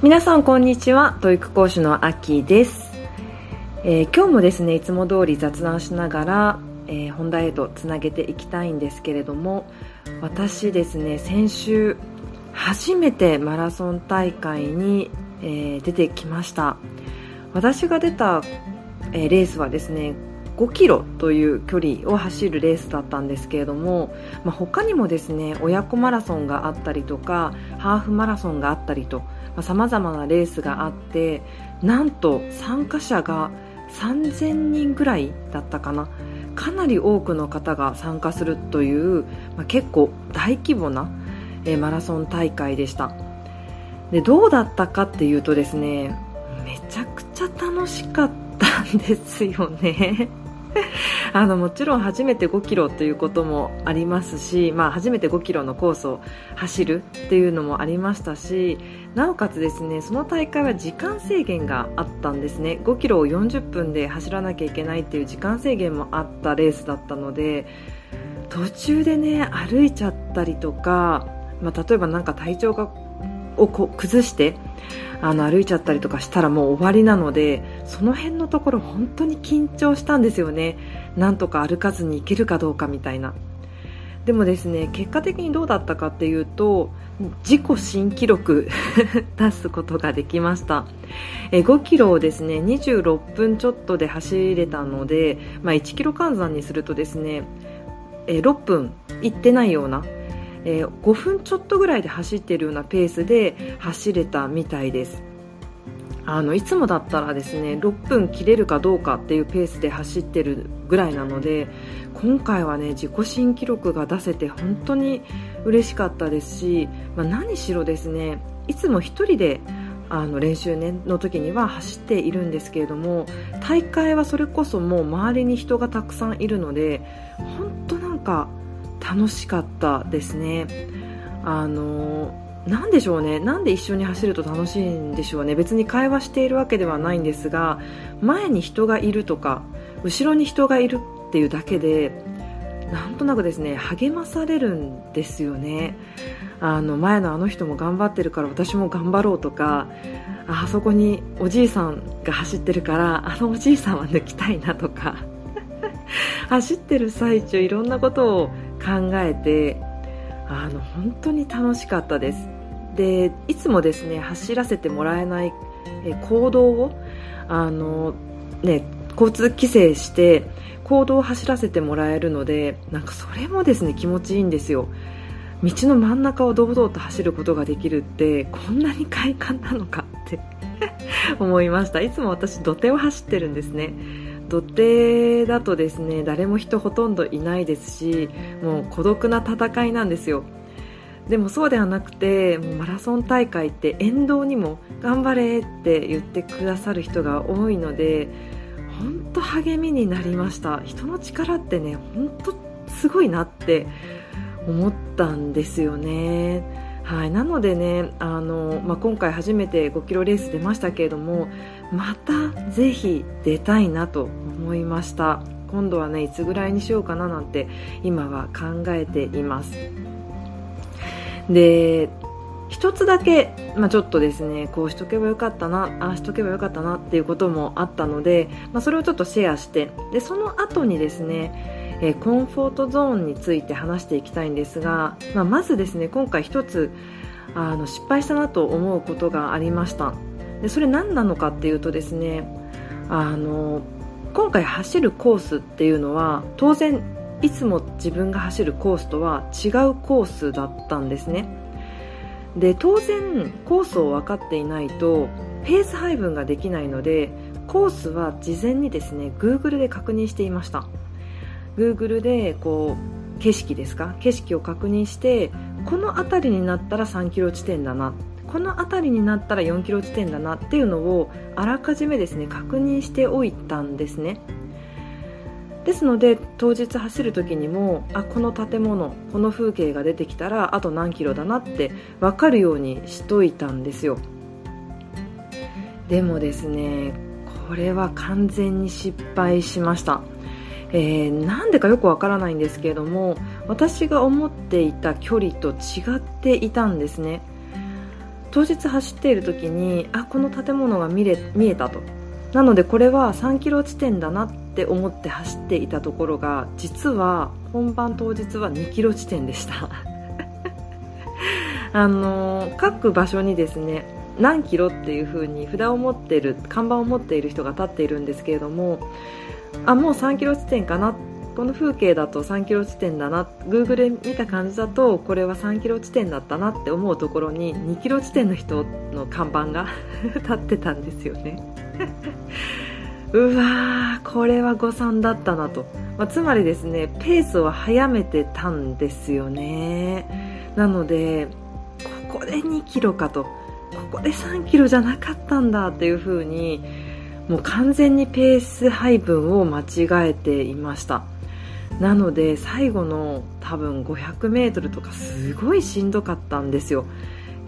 皆さんこんにちは。教育講師のあきです、えー、今日もですねいつも通り雑談しながら、えー、本題へとつなげていきたいんですけれども私ですね先週初めてマラソン大会に、えー、出てきました。私が出た、えレースはですね5キロという距離を走るレースだったんですけれども、まあ、他にもですね親子マラソンがあったりとかハーフマラソンがあったりとさまざ、まなレースがあってなんと参加者が3000人ぐらいだったかな。かなり多くの方が参加するという、まあ、結構大規模な、えー、マラソン大会でした。でどうだったかっていうとですねめちゃくちゃ楽しかったんですよね。あのもちろん初めて5キロということもありますし、まあ、初めて5キロのコースを走るっていうのもありましたしなおかつですねその大会は時間制限があったんですね。5キロを40分で走らなきゃいけないっていう時間制限もあったレースだったので途中でね歩いちゃったりとか、まあ、例えばなんか体調がをこ崩してあの歩いちゃったりとかしたらもう終わりなのでその辺のところ本当に緊張したんですよね。なんとか歩かずに行けるかどうかみたいな。でもですね結果的にどうだったかっていうと自己新記録 出すことができました。え5キロをですね26分ちょっとで走れたので、まあ、1キロ換算にするとですねえ6分いってないようなえー、5分ちょっとぐらいで走っているようなペースで走れたみたいです。あのいつもだったらですね6分切れるかどうかっていうペースで走ってるぐらいなので今回はね自己新記録が出せて本当に嬉しかったですし、まあ、何しろですねいつも1人であの練習、ね、の時には走っているんですけれども大会はそれこそもう周りに人がたくさんいるので本当なんか楽しかったですね。あのなんでしょうね。なんで一緒に走ると楽しいんでしょうね。別に会話しているわけではないんですが前に人がいるとか後ろに人がいるっていうだけでなんとなくですね励まされるんですよね。あの前のあの人も頑張ってるから私も頑張ろうとかあそこにおじいさんが走ってるからあのおじいさんは抜きたいなとか 走ってる最中いろんなことを考えてあの本当に楽しかったです。でいつもですね走らせてもらえない行動をあの、ね、交通規制して行動を走らせてもらえるのでなんかそれもですね気持ちいいんですよ。道の真ん中を堂々と走ることができるってこんなに快感なのかって 思いました。いつも私土手を走ってるんですね。土手だとですね誰も人ほとんどいないですしもう孤独な戦いなんですよ。でもそうではなくてもうマラソン大会って沿道にも頑張れって言ってくださる人が多いので本当励みになりました。人の力ってね本当すごいなって思ったんですよね。はい、なのでねあの、まあ、今回初めて5キロレース出ましたけれどもまたぜひ出たいなと思いました。今度はねいつぐらいにしようかななんて今は考えています。で一つだけ、まあ、ちょっとですねこうしとけばよかったなああしとけばよかったなっていうこともあったので、まあ、それをちょっとシェアしてでその後にですねえコンフォートゾーンについて話していきたいんですが、まあ、まずですね今回一つあの失敗したなと思うことがありました。でそれ何なのかっていうとですねあの今回走るコースっていうのは当然いつも自分が走るコースとは違うコースだったんですね。で当然コースを分かっていないとペース配分ができないのでコースは事前にですね Google で確認していました。Google でこう景色ですか？景色を確認してこの辺りになったら3キロ地点だなこの辺りになったら4キロ地点だなっていうのをあらかじめですね確認しておいたんですね。ですので当日走る時にもあこの建物この風景が出てきたらあと何キロだなって分かるようにしといたんですよ。でもですねこれは完全に失敗しました。えー、なんでかよくわからないんですけれども私が思っていた距離と違っていたんですね。当日走っている時にあこの建物が見れ見えたと。なのでこれは3キロ地点だなって思って走っていたところが実は本番当日は2キロ地点でした。あの各場所にですね何キロっていう風に札を持っている看板を持っている人が立っているんですけれどもあもう3キロ地点かなこの風景だと3キロ地点だな Google で見た感じだとこれは3キロ地点だったなって思うところに2キロ地点の人の看板が 立ってたんですよね。うわーこれは誤算だったなと、まあ、つまりですねペースを速めてたんですよね。なのでここで2キロかと。ここで3キロじゃなかったんだっていう風にもう完全にペース配分を間違えていました。なので最後の多分 500m とかすごいしんどかったんですよ。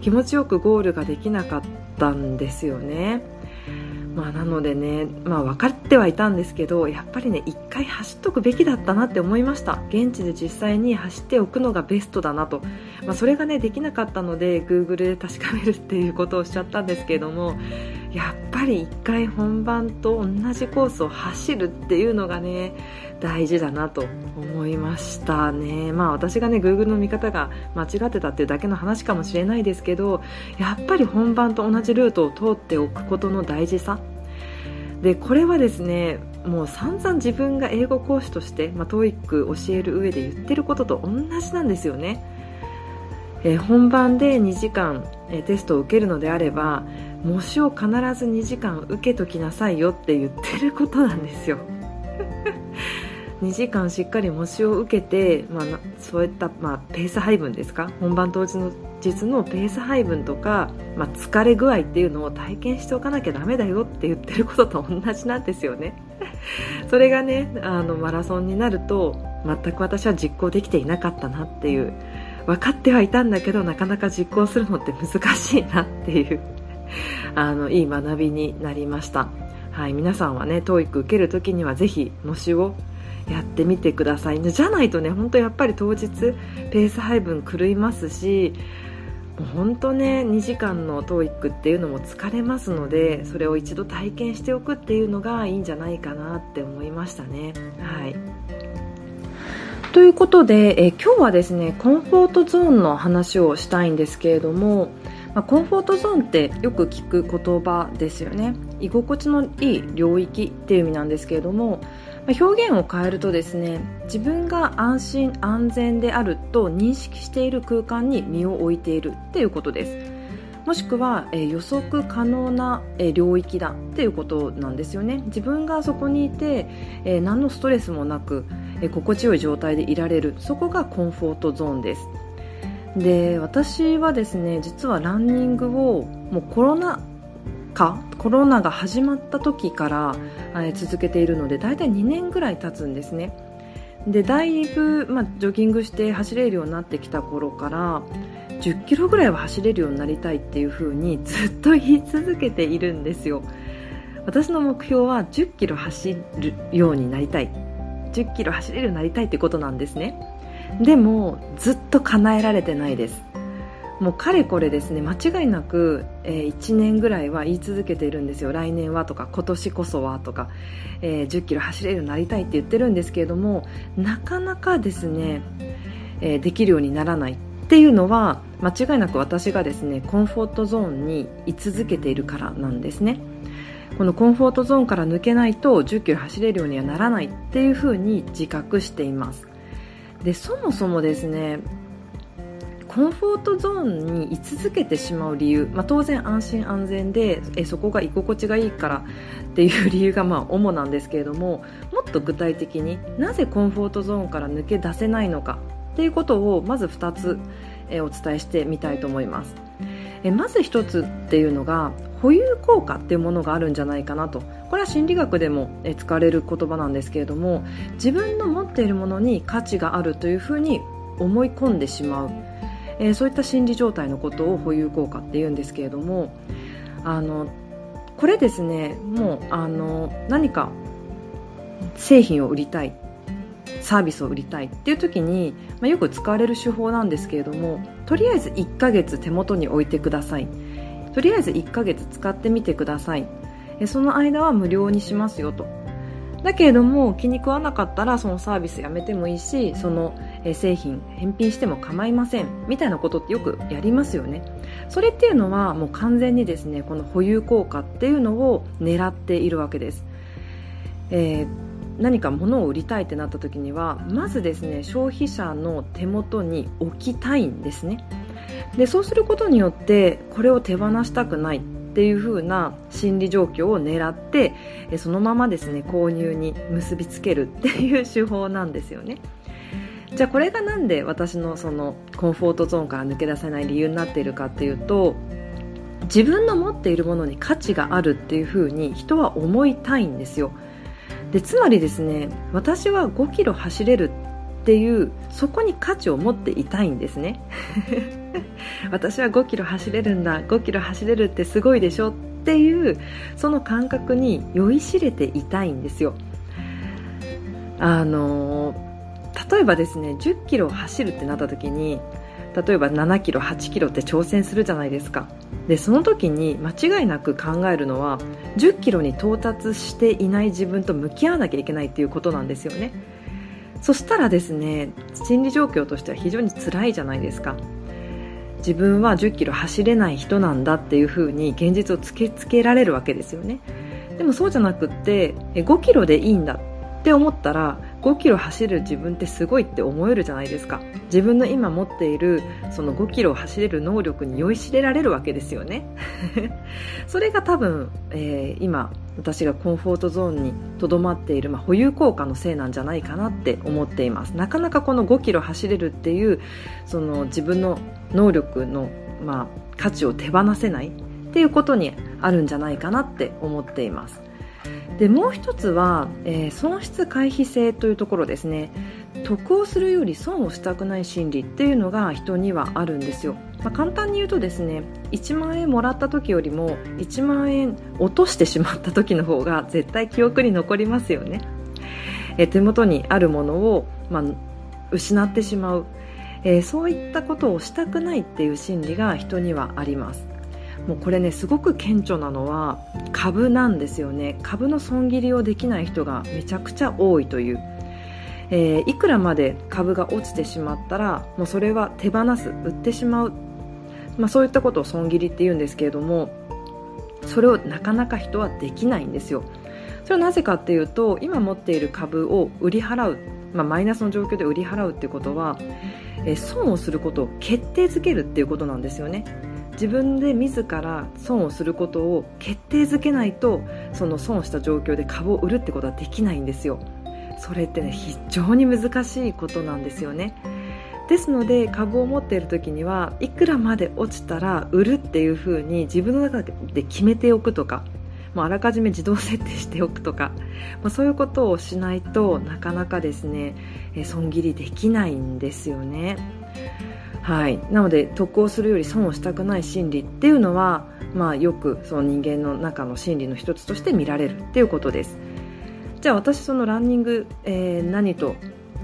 気持ちよくゴールができなかったんですよね。まあ、なのでね、まあ、分かってはいたんですけどやっぱりね1回走っとくべきだったなって思いました。現地で実際に走っておくのがベストだなと、まあ、それがねできなかったので Google で確かめるっていうことをしちゃったんですけどもやっぱり1回本番と同じコースを走るっていうのがね大事だなと思いましたね。まあ私がね、Google の見方が間違ってたっていうだけの話かもしれないですけど、やっぱり本番と同じルートを通っておくことの大事さ。で、これはですね、もう散々自分が英語講師として、まあ、TOEIC 教える上で言ってることと同じなんですよね。えー、本番で2時間、えー、テストを受けるのであれば模試を必ず2時間受けときなさいよって言ってることなんですよ。2時間しっかり模試を受けて、まあ、そういった、まあ、ペース配分ですか？本番当日の実のペース配分とか、まあ、疲れ具合っていうのを体験しておかなきゃダメだよって言ってることと同じなんですよね。それがねあのマラソンになると全く私は実行できていなかったなっていう。分かってはいたんだけどなかなか実行するのって難しいなっていう あのいい学びになりました。はい、皆さんはね TOEIC 受けるときにはぜひ模試をやってみてください。じゃないとね本当やっぱり当日ペース配分狂いますしもう本当ね2時間の TOEIC っていうのも疲れますのでそれを一度体験しておくっていうのがいいんじゃないかなって思いましたね。はい。ということで、え今日はですねコンフォートゾーンの話をしたいんですけれどもまあ、コンフォートゾーンってよく聞く言葉ですよね居心地のいい領域っていう意味なんですけれども、表現を変えるとですね自分が安心安全であると認識している空間に身を置いているっていうことです。もしくは、え、予測可能な、え、領域だっていうことなんですよね。自分がそこにいて、え、何のストレスもなく、え心地よい状態でいられる。そこがコンフォートゾーンです。で私はですね実はランニングをもうコロナ禍コロナが始まった時から、続けているので大体2年ぐらい経つんですね。でだいぶ、まあ、ジョギングして走れるようになってきた頃から10キロぐらいは走れるようになりたいっていう風にずっと言い続けているんですよ。私の目標は10キロ走るようになりたい。10キロ走れるようになりたいってことなんですね。でもずっと叶えられてないです。もうかれこれですね間違いなく、えー、1年ぐらいは言い続けているんですよ。来年はとか今年こそはとか、えー、1 0キロ走れるようになりたいって言ってるんですけれどもなかなかですね、えー、できるようにならないっていうのは間違いなく私がですねコンフォートゾーンに居続けているからなんですね。このコンフォートゾーンから抜けないと1 0キロ走れるようにはならないっていうふうに自覚しています。でそもそもですねコンフォートゾーンに居続けてしまう理由、まあ、当然安心安全でえそこが居心地がいいからっていう理由がまあ主なんですけれどももっと具体的になぜコンフォートゾーンから抜け出せないのかっていうことをまず2つえお伝えしてみたいと思います。えまず1つっていうのが保有効果っていうものがあるんじゃないかなと。これは心理学でも使われる言葉なんですけれども自分の持っているものに価値があるというふうに思い込んでしまう、えー、そういった心理状態のことを保有効果って言うんですけれどもあのこれですねもうあの何か製品を売りたいサービスを売りたいっていう時に、まあ、よく使われる手法なんですけれどもとりあえず1ヶ月手元に置いてください。とりあえず1ヶ月使ってみてください。その間は無料にしますよと。だけれども気に食わなかったらそのサービスやめてもいいしその製品返品しても構いません。みたいなことってよくやりますよね。それっていうのはもう完全にですねこの保有効果っていうのを狙っているわけです、えー何か物を売りたいってなった時にはまずですね消費者の手元に置きたいんですね。でそうすることによってこれを手放したくないっていう風な心理状況を狙ってそのままですね購入に結びつけるっていう手法なんですよね。じゃあこれがなんで私のそのコンフォートゾーンから抜け出せない理由になっているかっていうと自分の持っているものに価値があるっていう風に人は思いたいんですよ。でつまりですね私は5キロ走れるっていうそこに価値を持っていたいんですね。私は5キロ走れるんだ5キロ走れるってすごいでしょっていうその感覚に酔いしれていたいんですよ。あの例えばですね10キロ走るってなった時に例えば7キロ8キロって挑戦するじゃないですか。でその時に間違いなく考えるのは10キロに到達していない自分と向き合わなきゃいけないっていうことなんですよね。そしたらですね心理状況としては非常に辛いじゃないですか。自分は10キロ走れない人なんだっていうふうに現実を突きつけられるわけですよね。でもそうじゃなくって5キロでいいんだって思ったら5キロ走る自分ってすごいって思えるじゃないですか。自分の今持っているその5キロ走れる能力に酔いしれられるわけですよね。それが多分、えー、今私がコンフォートゾーンにとどまっている、まあ、保有効果のせいなんじゃないかなって思っています。なかなかこの5キロ走れるっていうその自分の能力の、まあ、価値を手放せないっていうことにあるんじゃないかなって思っています。でもう一つは、えー、損失回避性というところですね。得をするより損をしたくない心理っていうのが人にはあるんですよ、まあ、簡単に言うとですね1万円もらった時よりも1万円落としてしまった時の方が絶対記憶に残りますよね、えー、手元にあるものを、まあ、失ってしまう、えー、そういったことをしたくないっていう心理が人にはあります。もうこれねすごく顕著なのは株なんですよね。株の損切りをできない人がめちゃくちゃ多いという、えー、いくらまで株が落ちてしまったらもうそれは手放す売ってしまう、まあ、そういったことを損切りって言うんですけれどもそれをなかなか人はできないんですよ。それはなぜかっていうと今持っている株を売り払う、まあ、マイナスの状況で売り払うっていうことは、えー、損をすることを決定づけるっていうことなんですよね。自分で自ら損をすることを決定づけないとその損した状況で株を売るってことはできないんですよそれってね非常に難しいことなんですよねですので株を持っている時にはいくらまで落ちたら売るっていうふうに自分の中で決めておくとかもうあらかじめ自動設定しておくとか、まあ、そういうことをしないとなかなかですね損切りできないんですよね。はい、なので得をするより損をしたくない心理っていうのは、まあ、よくその人間の中の心理の一つとして見られるっていうことです。じゃあ私そのランニング、えー、何と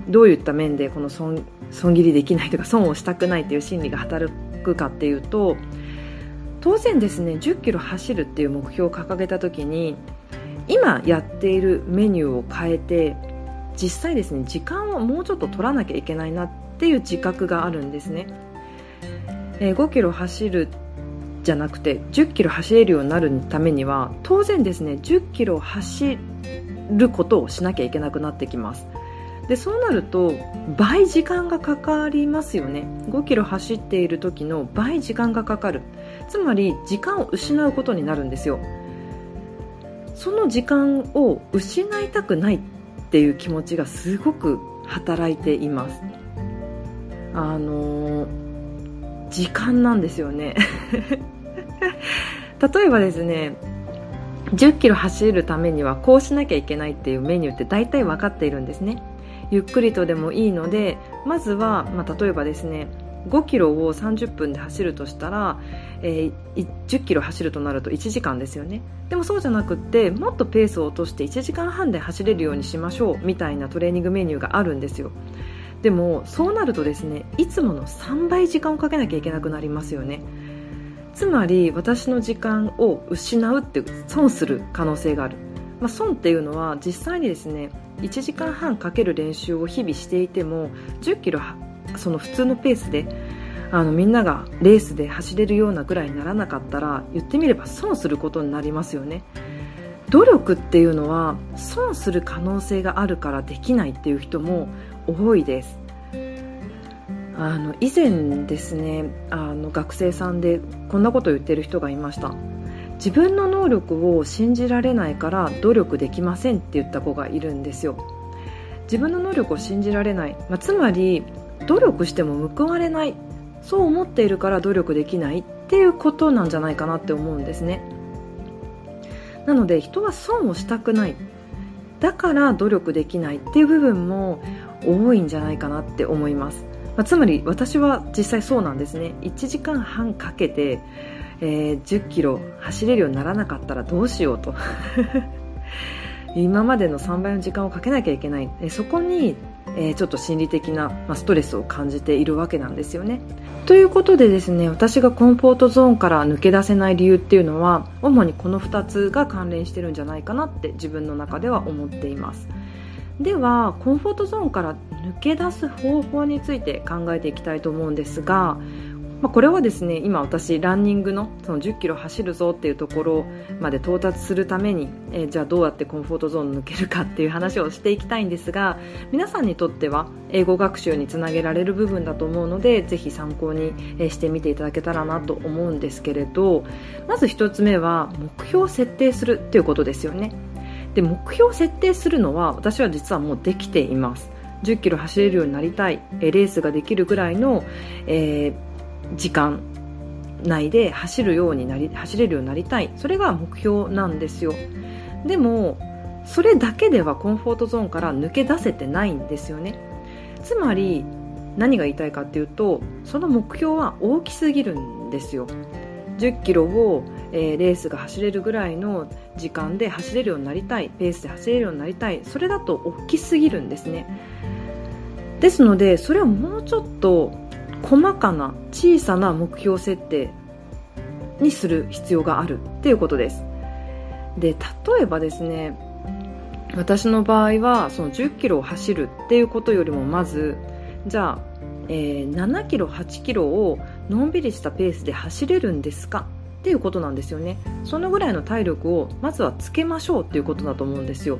どういった面でこの損損切りできないとか 損をしたくないという心理が働くかっていうと当然ですね1 0キロ走るっていう目標を掲げた時に今やっているメニューを変えて実際ですね時間をもうちょっと取らなきゃいけないなってっていう自覚があるんですね、えー、5キロ走るじゃなくて10キロ走れるようになるためには当然ですね10キロ走ることをしなきゃいけなくなってきます。でそうなると倍時間がかかりますよね。5キロ走っている時の倍時間がかかる。つまり時間を失うことになるんですよ。その時間を失いたくないっていう気持ちがすごく働いています。あの時間なんですよね。例えばですね10キロ走るためにはこうしなきゃいけないっていうメニューって大体分かっているんですね。ゆっくりとでもいいのでまずは、まあ、例えばですね5キロを30分で走るとしたら、えー、10キロ走るとなると1時間ですよね。でもそうじゃなくってもっとペースを落として1時間半で走れるようにしましょうみたいなトレーニングメニューがあるんですよ。でもそうなるとですねいつもの3倍時間をかけなきゃいけなくなりますよね。つまり私の時間を失うって損する可能性がある、まあ、損っていうのは実際にですね1時間半かける練習を日々していても1 0キロその普通のペースであのみんながレースで走れるようなぐらいにならなかったら言ってみれば損することになりますよね。努力っていうのは損する可能性があるからできないっていう人も多いです。あの以前ですねあの学生さんでこんなことを言ってる人がいました。自分の能力を信じられないから努力できませんって言った子がいるんですよ。自分の能力を信じられない、まあ、つまり努力しても報われない。そう思っているから努力できないっていうことなんじゃないかなって思うんですね。なので人は損をしたくない。だから努力できないっていう部分も多いんじゃないかなって思います、まあ、つまり私は実際そうなんですね。1時間半かけて、えー、10キロ走れるようにならなかったらどうしようと。今までの3倍の時間をかけなきゃいけない。そこにえー、ちょっと心理的な、まあ、ストレスを感じているわけなんですよね。ということでですね私がコンフォートゾーンから抜け出せない理由っていうのは主にこの2つが関連してるんじゃないかなって自分の中では思っていますではコンフォートゾーンから抜け出す方法について考えていきたいと思うんですがまあ、これはですね今私ランニングのその10キロ走るぞっていうところまで到達するために、えー、じゃあどうやってコンフォートゾーン抜けるかっていう話をしていきたいんですが皆さんにとっては英語学習につなげられる部分だと思うのでぜひ参考にしてみていただけたらなと思うんですけれどまず1つ目は目標を設定するっていうことですよね。で目標を設定するのは私は実はもうできています。10キロ走れるようになりたいレースができるぐらいの、えー時間内で走るようになり走れるようになりたい。それが目標なんですよ。でもそれだけではコンフォートゾーンから抜け出せてないんですよね。つまり何が言いたいかっていうとその目標は大きすぎるんですよ。10キロを、えー、レースが走れるぐらいの時間で走れるようになりたい。ペースで走れるようになりたい。それだと大きすぎるんですね。ですのでそれをもうちょっと細かな小さな目標設定にする必要があるっていうことです。で例えばですね私の場合はその10キロを走るっていうことよりもまずじゃあ、えー、7キロ8キロをのんびりしたペースで走れるんですかっていうことなんですよね。そのぐらいの体力をまずはつけましょうっていうことだと思うんですよ。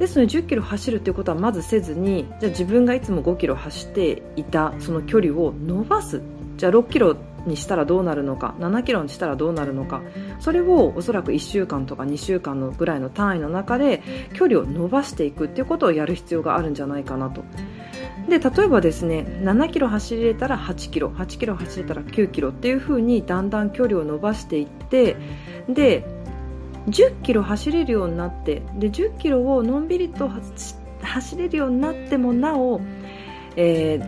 ですので1 0キロ走るということはまずせずにじゃあ自分がいつも5キロ走っていたその距離を伸ばす。じゃあ6キロにしたらどうなるのか7キロにしたらどうなるのかそれをおそらく1週間とか2週間のぐらいの単位の中で距離を伸ばしていくっていうことをやる必要があるんじゃないかなと。で例えばですね7キロ走れたら8キロ8キロ走れたら9キロっていう風にだんだん距離を伸ばしていってで10キロ走れるようになってで10キロをのんびりと走れるようになってもなお、えー、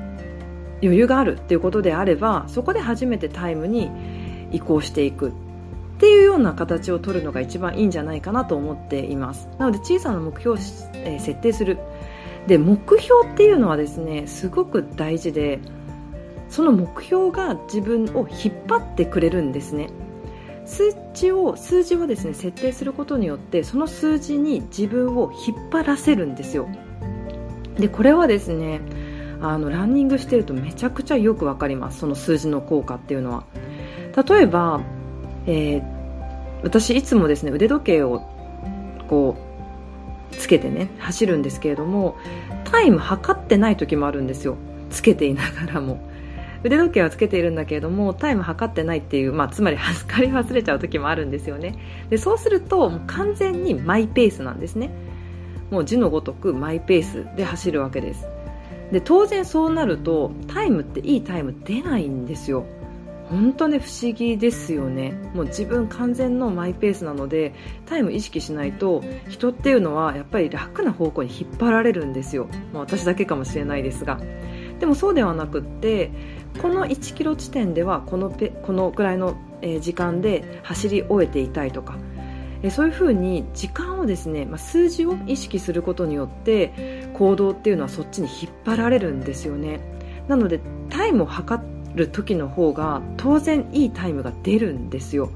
余裕があるっていうことであればそこで初めてタイムに移行していくっていうような形を取るのが一番いいんじゃないかなと思っています。なので小さな目標を、えー、設定する。で目標っていうのはですねすごく大事でその目標が自分を引っ張ってくれるんですね。数値を数字をですね設定することによってその数字に自分を引っ張らせるんですよ。でこれはですねあのランニングしてるとめちゃくちゃよくわかります。その数字の効果っていうのは。例えば、えー、私いつもですね腕時計をこうつけてね走るんですけれどもタイム測ってない時もあるんですよ。つけていながらも。腕時計はつけているんだけれどもタイム測ってないっていう、まあ、つまり測り忘れちゃう時もあるんですよね。でそうするともう完全にマイペースなんですね。もう字のごとくマイペースで走るわけです。で当然そうなるとタイムっていいタイム出ないんですよ。本当ね不思議ですよね。もう自分完全のマイペースなのでタイム意識しないと人っていうのはやっぱり楽な方向に引っ張られるんですよ、まあ、私だけかもしれないですが。でもそうではなくってこの1キロ地点ではこのペこのぐらいの時間で走り終えていたいとかそういうふうに時間をですね、まあ、数字を意識することによって行動っていうのはそっちに引っ張られるんですよね。なのでタイムを測る時の方が当然いいタイムが出るんですよ。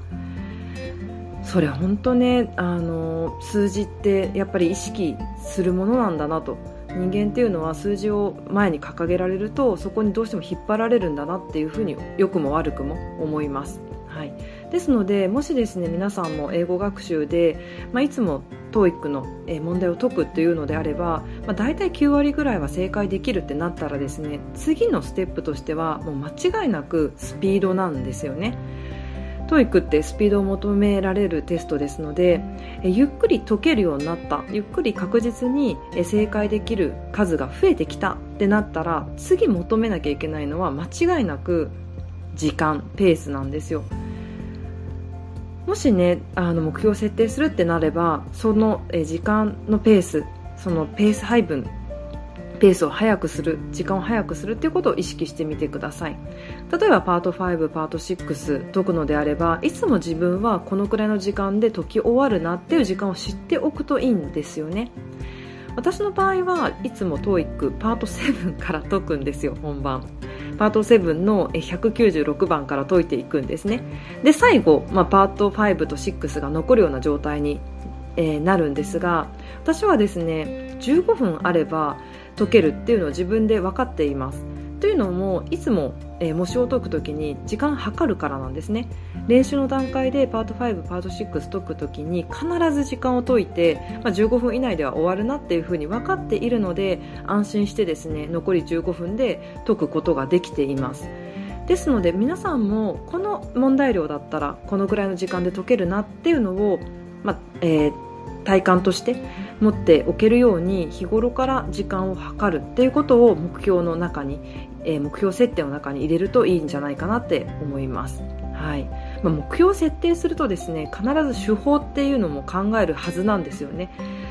それ本当ねあの数字ってやっぱり意識するものなんだなと。人間っていうのは数字を前に掲げられるとそこにどうしても引っ張られるんだなっていうふうに良くも悪くも思います。はい、ですのでもしですね皆さんも英語学習で、まあ、いつも TOEIC の問題を解くっていうのであれば、まあ、大体9割ぐらいは正解できるってなったらですね次のステップとしてはもう間違いなくスピードなんですよね。TOEIC ってスピードを求められるテストですのでゆっくり解けるようになった。ゆっくり確実に正解できる数が増えてきたってなったら次求めなきゃいけないのは間違いなく時間ペースなんですよ。もしねあの目標を設定するってなればその時間のペースそのペース配分ペースを速くする時間を速くするっていうことを意識してみてください。例えばパート5パート6解くのであればいつも自分はこのくらいの時間で解き終わるなっていう時間を知っておくといいんですよね。私の場合はいつも TOEIC パート7 から解くんですよ本番。パート7の196番から解いていくんですね。で最後、まあ、パート5と6が残るような状態に、えー、なるんですが私はですね15分あれば解けるっていうのを自分で分かっています。というのもいつも、えー、模試を解くときに時間計るからなんですね。練習の段階でパート5パート6解くときに必ず時間を解いて、まあ、15分以内では終わるなっていうふうに分かっているので安心してですね残り15分で解くことができています。ですので皆さんもこの問題量だったらこのぐらいの時間で解けるなっていうのを、まあえー体感として持っておけるように日頃から時間を計るっていうことを目標の中に、えー、目標設定の中に入れるといいんじゃないかなって思います。はい。まあ、目標を設定するとですね必ず手法っていうのも考えるはずなんですよね。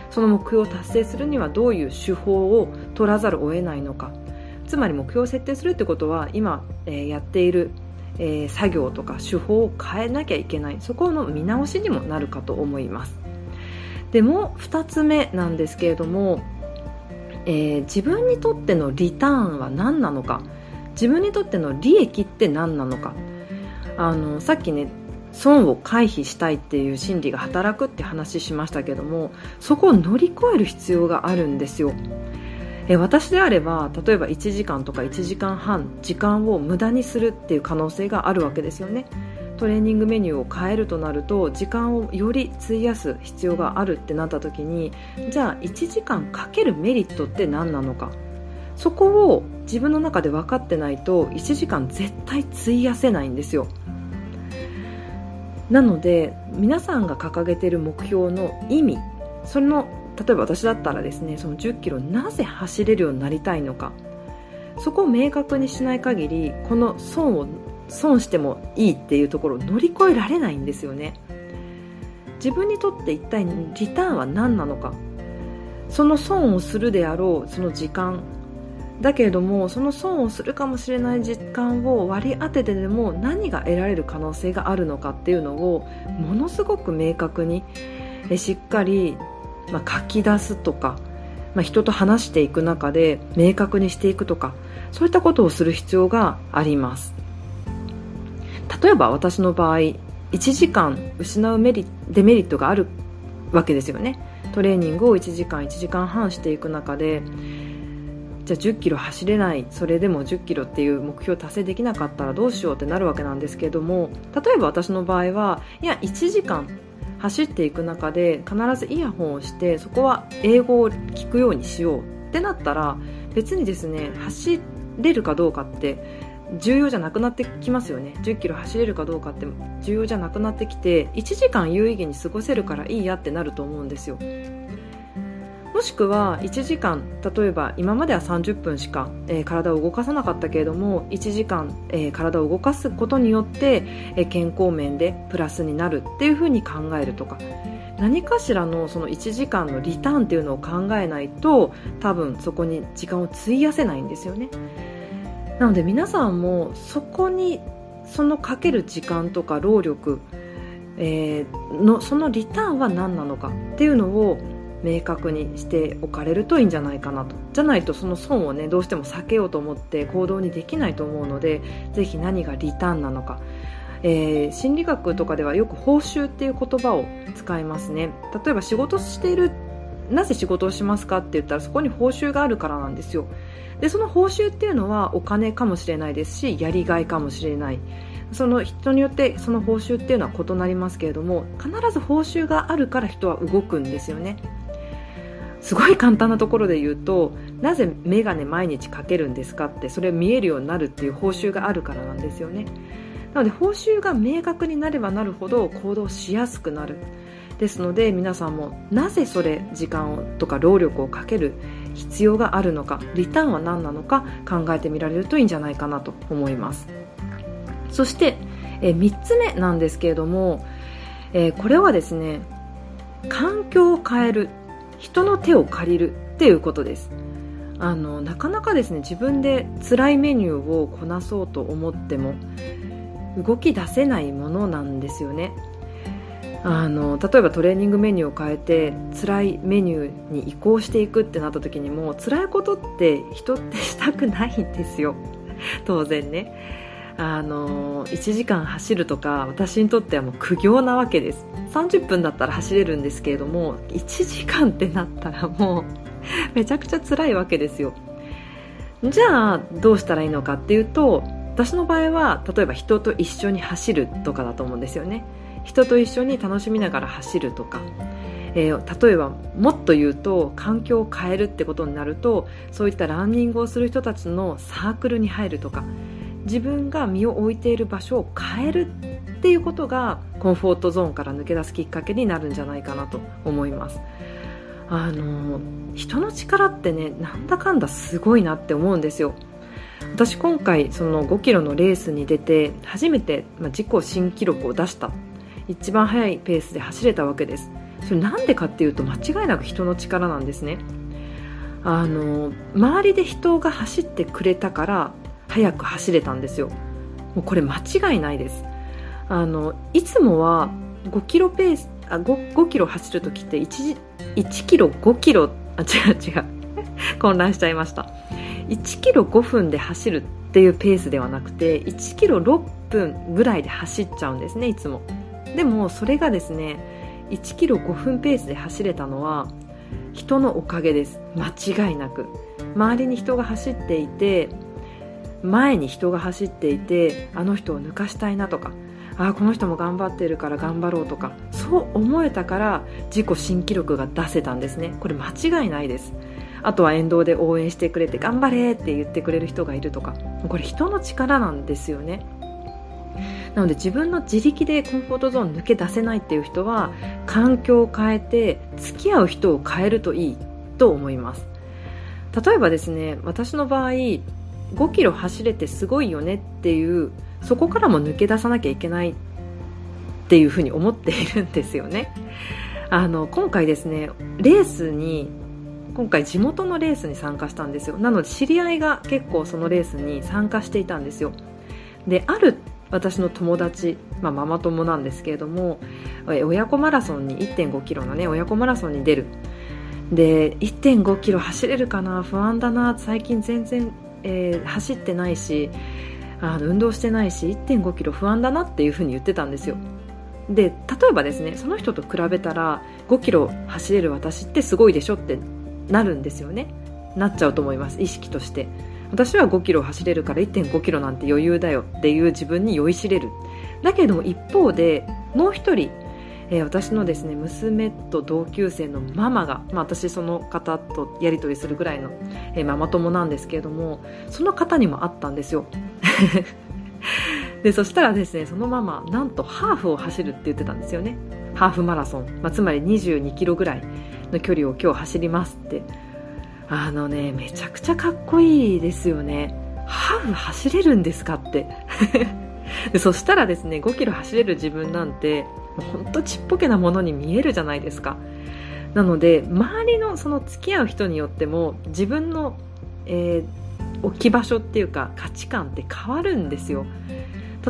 その目標を達成するにはどういう手法を取らざるを得ないのか。つまり目標を設定するってことは今、えー、やっている、えー、作業とか手法を変えなきゃいけない。そこの見直しにもなるかと思います。でも2つ目なんですけれども、えー、自分にとってのリターンは何なのか？自分にとっての利益って何なのか？あのさっきね損を回避したいっていう心理が働くって話しましたけどもそこを乗り越える必要があるんですよ。え私であれば例えば1時間とか1時間半時間を無駄にするっていう可能性があるわけですよね。トレーニングメニューを変えるとなると時間をより費やす必要があるってなった時にじゃあ1時間かけるメリットって何なのか。そこを自分の中で分かってないと1時間絶対費やせないんですよ。なので皆さんが掲げている目標の意味それの例えば私だったらですねその1 0キロなぜ走れるようになりたいのか。そこを明確にしない限りこの損を損してもいいっていうところを乗り越えられないんですよね。自分にとって一体リターンは何なのか。その損をするであろうその時間。だけれどもその損をするかもしれない時間を割り当ててでも何が得られる可能性があるのかっていうのをものすごく明確にしっかり、まあ、書き出すとか、まあ、人と話していく中で明確にしていくとかそういったことをする必要があります。例えば私の場合1時間失うメリデメリットがあるわけですよね。トレーニングを1時間1時間半していく中でじゃあ1 0キロ走れないそれでも1 0キロっていう目標達成できなかったらどうしようってなるわけなんですけども例えば私の場合はいや1時間走っていく中で必ずイヤホンをしてそこは英語を聞くようにしようってなったら別にですね走れるかどうかって重要じゃなくなってきますよね。1 0キロ走れるかどうかって重要じゃなくなってきて1時間有意義に過ごせるからいいやってなると思うんですよ。もしくは1時間例えば今までは30分しか、えー、体を動かさなかったけれども1時間、えー、体を動かすことによって、えー、健康面でプラスになるっていうふうに考えるとか。何かしらのその1時間のリターンっていうのを考えないと多分そこに時間を費やせないんですよね。なので皆さんもそこにそのかける時間とか労力、えー、のそのリターンは何なのかっていうのを明確にしておかれるといいんじゃないかなと。じゃないとその損をねどうしても避けようと思って行動にできないと思うのでぜひ何がリターンなのか。えー、心理学とかではよく報酬っていう言葉を使いますね。例えば仕事しているなぜ仕事をしますかって言ったらそこに報酬があるからなんですよ。でその報酬っていうのはお金かもしれないですしやりがいかもしれない。その人によってその報酬っていうのは異なりますけれども必ず報酬があるから人は動くんですよね。すごい簡単なところで言うとなぜ眼鏡毎日かけるんですかってそれ見えるようになるっていう報酬があるからなんですよね。なので報酬が明確になればなるほど行動しやすくなる。ですので皆さんもなぜそれ時間をとか労力をかける必要があるのかリターンは何なのか考えてみられるといいんじゃないかなと思います。そしてえ3つ目なんですけれども、えこれはですね環境を変える人の手を借りるっていうことです。あのなかなかですね自分で辛いメニューをこなそうと思っても動き出せないものなんですよね。あの例えばトレーニングメニューを変えて辛いメニューに移行していくってなった時にも辛いことって人ってしたくないんですよ。当然ね。あの1時間走るとか私にとってはもう苦行なわけです。30分だったら走れるんですけれども1時間ってなったらもう めちゃくちゃ辛いわけですよ。じゃあどうしたらいいのかっていうと私の場合は例えば人と一緒に走るとかだと思うんですよね。人と一緒に楽しみながら走るとか、えー、例えばもっと言うと環境を変えるってことになるとそういったランニングをする人たちのサークルに入るとか自分が身を置いている場所を変えるっていうことがコンフォートゾーンから抜け出すきっかけになるんじゃないかなと思います。あの人の力ってねなんだかんだすごいなって思うんですよ。私今回その5キロのレースに出て初めて自己新記録を出した。一番速いペースで走れたわけです。それなんでかっていうと間違いなく人の力なんですね。あの周りで人が走ってくれたから速く走れたんですよ。もうこれ間違いないです。あのいつもは5キロペースあ 5, 5キロ走るときって 1, 1キロ5キロあ違う違う。混乱しちゃいました。1キロ5分で走るっていうペースではなくて1キロ6分ぐらいで走っちゃうんですねいつも。でもそれがですね1キロ5分ペースで走れたのは人のおかげです。間違いなく。周りに人が走っていて前に人が走っていてあの人を抜かしたいなとかあこの人も頑張ってるから頑張ろうとかそう思えたから自己新記録が出せたんですね。これ間違いないです。あとは沿道で応援してくれて頑張れって言ってくれる人がいるとか。これ人の力なんですよね。なので自分の自力でコンフォートゾーン抜け出せないっていう人は環境を変えて付き合う人を変えるといいと思います。例えばですね私の場合5キロ走れてすごいよねっていうそこからも抜け出さなきゃいけないっていうふうに思っているんですよね。あの今回ですねレースに今回地元のレースに参加したんですよ。なので知り合いが結構そのレースに参加していたんですよ。である私の友達、まあ、ママ友なんですけれども親子マラソンに1 5キロのね親子マラソンに出る。で1 5キロ走れるかな？不安だな。最近全然、えー、走ってないしあ運動してないし1 5キロ不安だなっていうふうに言ってたんですよ。で例えばですねその人と比べたら5キロ走れる私ってすごいでしょってなるんですよね。なっちゃうと思います。意識として。私は5キロ走れるから1.5キロなんて余裕だよっていう自分に酔いしれる。だけども一方でもう一人、えー、私のですね娘と同級生のママが、まあ、私その方とやり取りするぐらいの、えー、ママ友なんですけれどもその方にもあったんですよ。でそしたらですねそのママなんとハーフを走るって言ってたんですよね。ハーフマラソン、まあ、つまり22キロぐらいの距離を今日走りますって。あのねめちゃくちゃかっこいいですよね。ハーフ走れるんですかって。そしたらですね5キロ走れる自分なんて本当ちっぽけなものに見えるじゃないですか。なので周りのその付き合う人によっても自分の、えー、置き場所っていうか価値観って変わるんですよ。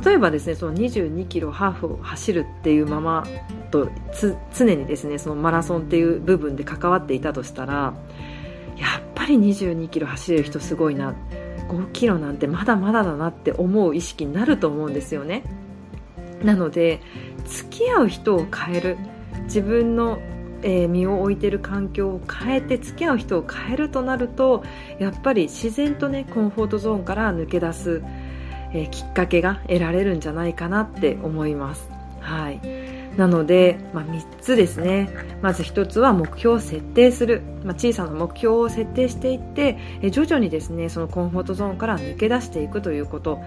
例えばですねその22キロハーフを走るっていうままと常にですねそのマラソンっていう部分で関わっていたとしたらやっぱり22キロ走れる人すごいな。5キロなんてまだまだだなって思う意識になると思うんですよね。なので付き合う人を変える。自分の、身を置いている環境を変えて付き合う人を変えるとなるとやっぱり自然とねコンフォートゾーンから抜け出す、きっかけが得られるんじゃないかなって思います。はい。なので、まあ、3つですね。まず1つは目標を設定する、まあ、小さな目標を設定していってえ徐々にですねそのコンフォートゾーンから抜け出していくということ。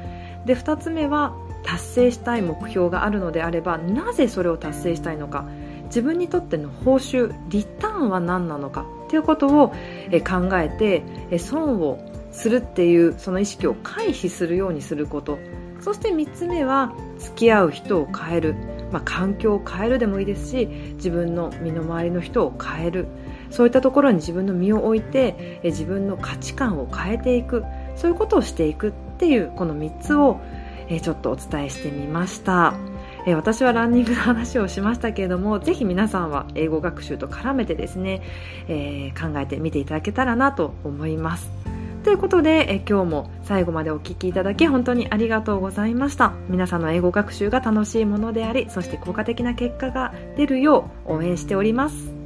で2つ目は達成したい目標があるのであればなぜそれを達成したいのか。自分にとっての報酬リターンは何なのか。ということを考えて損をするっていうその意識を回避するようにすること。そして3つ目は付き合う人を変える、まあ、環境を変えるでもいいですし自分の身の回りの人を変える。そういったところに自分の身を置いて自分の価値観を変えていく。そういうことをしていくっていうこの3つをちょっとお伝えしてみました。私はランニングの話をしましたけれどもぜひ皆さんは英語学習と絡めてですね、え、考えてみていただけたらなと思います。ということで、え今日も最後までお聴きいただき本当にありがとうございました。皆さんの英語学習が楽しいものでありそして効果的な結果が出るよう応援しております。